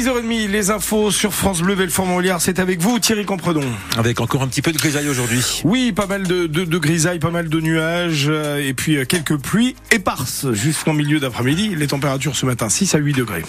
6h30, les infos sur France Bleu Belfort-Montbéliard, c'est avec vous Thierry Compredon. Avec encore un petit peu de grisaille aujourd'hui. Oui, pas mal de, de, de grisaille, pas mal de nuages euh, et puis euh, quelques pluies éparses jusqu'en milieu d'après-midi. Les températures ce matin 6 à 8 degrés.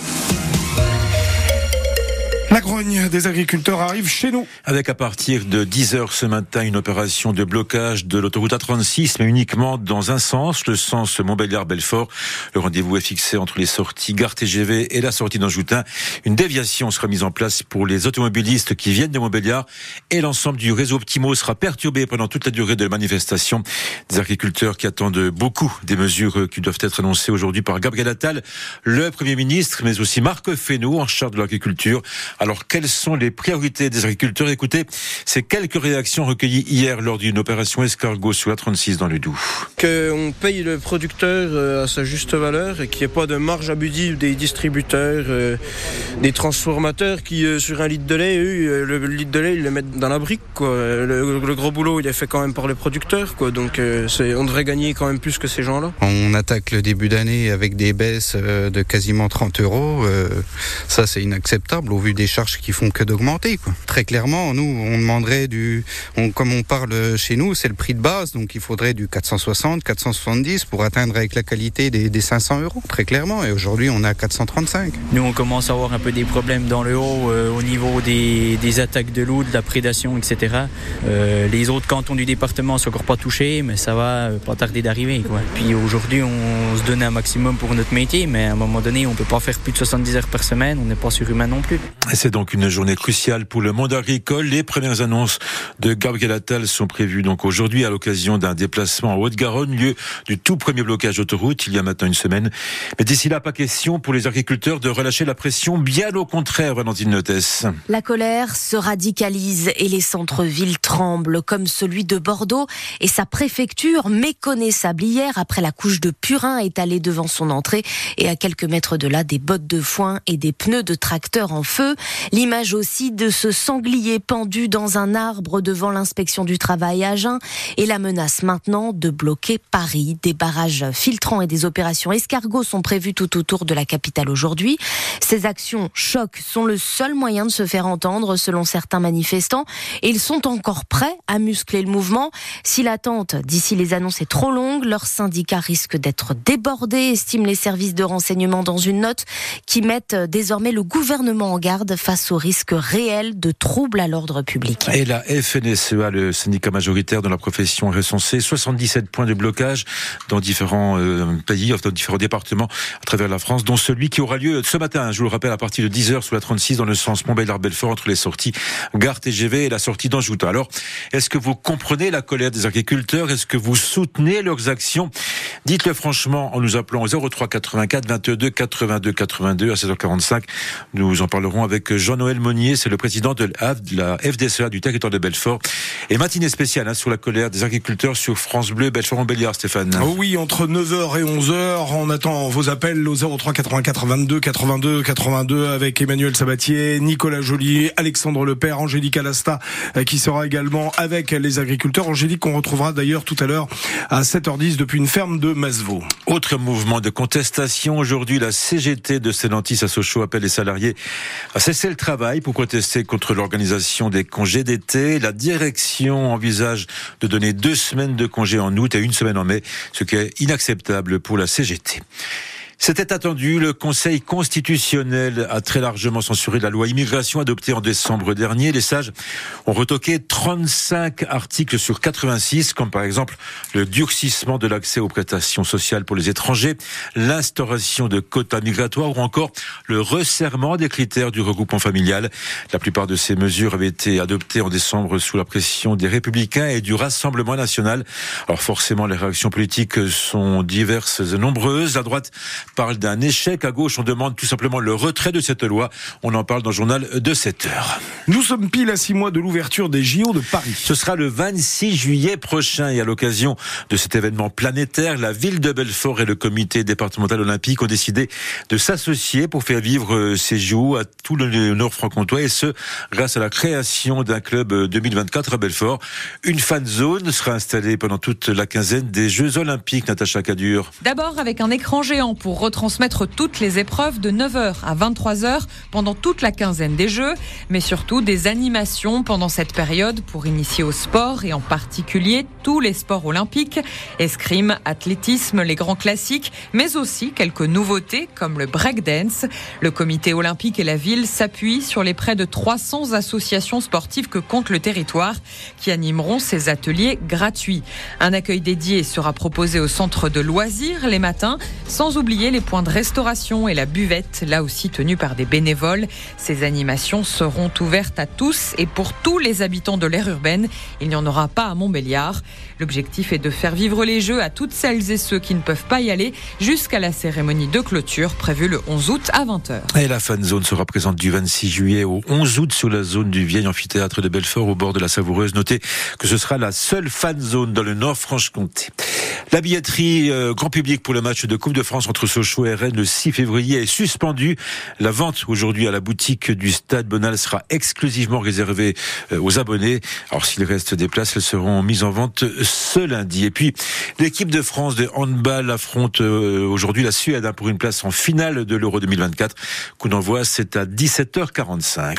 Des agriculteurs chez nous. Avec à partir de 10 heures ce matin une opération de blocage de l'autoroute A36, mais uniquement dans un sens, le sens Montbéliard-Belfort. Le rendez-vous est fixé entre les sorties Gare TGV et la sortie d'Anjoutin. Une déviation sera mise en place pour les automobilistes qui viennent de Montbéliard et l'ensemble du réseau Optimo sera perturbé pendant toute la durée de la manifestation. Des agriculteurs qui attendent beaucoup des mesures qui doivent être annoncées aujourd'hui par Gabriel Attal, le Premier ministre, mais aussi Marc Fesneau en charge de l'agriculture. Alors, quelles sont les priorités des agriculteurs? Écoutez, ces quelques réactions recueillies hier lors d'une opération escargot sur la 36 dans le Doubs. Qu'on paye le producteur euh, à sa juste valeur et qu'il n'y ait pas de marge abusive des distributeurs, euh, des transformateurs qui, euh, sur un litre de lait, eux, le litre de lait, ils le mettent dans la brique. Quoi. Le, gros boulot, il est fait quand même par les producteurs. Quoi. Donc, on devrait gagner quand même plus que ces gens-là. On attaque le début d'année avec des baisses de quasiment 30 euros. Ça, c'est inacceptable au vu des charges qui font que d'augmenter. Très clairement, nous, on demanderait du, comme on parle chez nous, c'est le prix de base, donc il faudrait du 460, 470 pour atteindre avec la qualité des, 500 euros, très clairement. Et aujourd'hui, on est à 435. Nous, on commence à avoir un peu des problèmes dans le haut euh, au niveau des, attaques de loup, de la prédation, etc. Euh, les autres cantons du département sont encore pas touchés, mais ça va euh, pas tarder d'arriver. Puis aujourd'hui, on se donne un maximum pour notre métier, mais à un moment donné, on peut pas faire plus de 70 heures par semaine, on n'est pas surhumain non plus. C'est donc une journée cruciale pour le monde agricole. Les premières annonces de Gabriel Attal sont prévues donc aujourd'hui à l'occasion d'un déplacement en Haute-Garonne, lieu du tout premier blocage d'autoroute il y a maintenant une semaine. Mais d'ici là, pas question pour les agriculteurs de relâcher la pression, bien au contraire, Valentine Notès. La colère se radicalise et les centres-villes tremblent, comme celui de Bordeaux et sa préfecture méconnaissable hier après la couche de purin étalée devant son entrée et à quelques mètres de là, des bottes de foin et des pneus de tracteur en feu. L'image aussi de ce sanglier pendu dans un arbre devant l'inspection du travail à Agen et la menace maintenant de bloquer Paris. Des barrages filtrants et des opérations escargots sont prévus tout autour de la capitale aujourd'hui. Ces actions choc sont le seul moyen de se faire entendre selon certains manifestants et ils sont encore prêts à muscler le mouvement. Si l'attente d'ici les annonces est trop longue, leur syndicat risque d'être débordé, estiment les services de renseignement dans une note qui mettent désormais le gouvernement en garde face au risque réel de troubles à l'ordre public. Et la FNSEA, le syndicat majoritaire de la profession, a recensé 77 points de blocage dans différents euh, pays, dans différents départements à travers la France, dont celui qui aura lieu ce matin, je vous le rappelle, à partir de 10h sous la 36 dans le sens Montbéliard-Belfort entre les sorties Gare TGV et la sortie d'Anjouta. Alors, est-ce que vous comprenez la colère des agriculteurs? Est-ce que vous soutenez leurs actions? Dites-le franchement en nous appelant au 03 84 22 82 82 à 16h45. Nous en parlerons avec Jean-Noël Monnier, c'est le président de la FDSEA du territoire de Belfort. Et matinée spéciale hein, sur la colère des agriculteurs sur France Bleu, Belfort-Montbéliard, Stéphane. Oh oui, entre 9h et 11h, on attend vos appels au 03 84 22 82 82 avec Emmanuel Sabatier, Nicolas Joly, Alexandre Lepère, Angélique Alasta euh, qui sera également avec les agriculteurs. Angélique qu'on retrouvera d'ailleurs tout à l'heure à 7h10 depuis une ferme de Autre mouvement de contestation aujourd'hui, la CGT de Stellantis à Sochaux appelle les salariés à cesser le travail pour protester contre l'organisation des congés d'été. La direction envisage de donner deux semaines de congés en août et une semaine en mai, ce qui est inacceptable pour la CGT. C'était attendu. Le Conseil constitutionnel a très largement censuré la loi immigration adoptée en décembre dernier. Les sages ont retoqué 35 articles sur 86, comme par exemple le durcissement de l'accès aux prestations sociales pour les étrangers, l'instauration de quotas migratoires ou encore le resserrement des critères du regroupement familial. La plupart de ces mesures avaient été adoptées en décembre sous la pression des Républicains et du Rassemblement national. Alors forcément, les réactions politiques sont diverses et nombreuses. La droite parle d'un échec. À gauche, on demande tout simplement le retrait de cette loi. On en parle dans le journal de 7 heures. Nous sommes pile à 6 mois de l'ouverture des JO de Paris. Ce sera le 26 juillet prochain et à l'occasion de cet événement planétaire, la ville de Belfort et le comité départemental olympique ont décidé de s'associer pour faire vivre ces JO à tout le nord franc-comtois et ce, grâce à la création d'un club 2024 à Belfort. Une fan zone sera installée pendant toute la quinzaine des Jeux olympiques, Natacha Cadur. D'abord avec un écran géant pour retransmettre toutes les épreuves de 9h à 23h pendant toute la quinzaine des Jeux, mais surtout des animations pendant cette période pour initier au sport et en particulier tous les sports olympiques, escrime, athlétisme, les grands classiques, mais aussi quelques nouveautés comme le breakdance. Le comité olympique et la ville s'appuient sur les près de 300 associations sportives que compte le territoire qui animeront ces ateliers gratuits. Un accueil dédié sera proposé au centre de loisirs les matins, sans oublier les points de restauration et la buvette, là aussi tenus par des bénévoles. Ces animations seront ouvertes à tous et pour tous les habitants de l'aire urbaine. Il n'y en aura pas à Montbéliard. L'objectif est de faire vivre les Jeux à toutes celles et ceux qui ne peuvent pas y aller jusqu'à la cérémonie de clôture prévue le 11 août à 20h. Et la fan zone sera présente du 26 juillet au 11 août sur la zone du vieil amphithéâtre de Belfort au bord de la Savoureuse. Notez que ce sera la seule fan zone dans le Nord Franche-Comté. La billetterie euh, grand public pour le match de Coupe de France entre Rennes le 6 février est suspendue. La vente aujourd'hui à la boutique du Stade Bonal sera exclusivement réservée euh, aux abonnés. Alors s'il reste des places, elles seront mises en vente ce lundi. Et puis l'équipe de France de handball affronte euh, aujourd'hui la Suède hein, pour une place en finale de l'Euro 2024. Coup d'envoi, c'est à 17h45.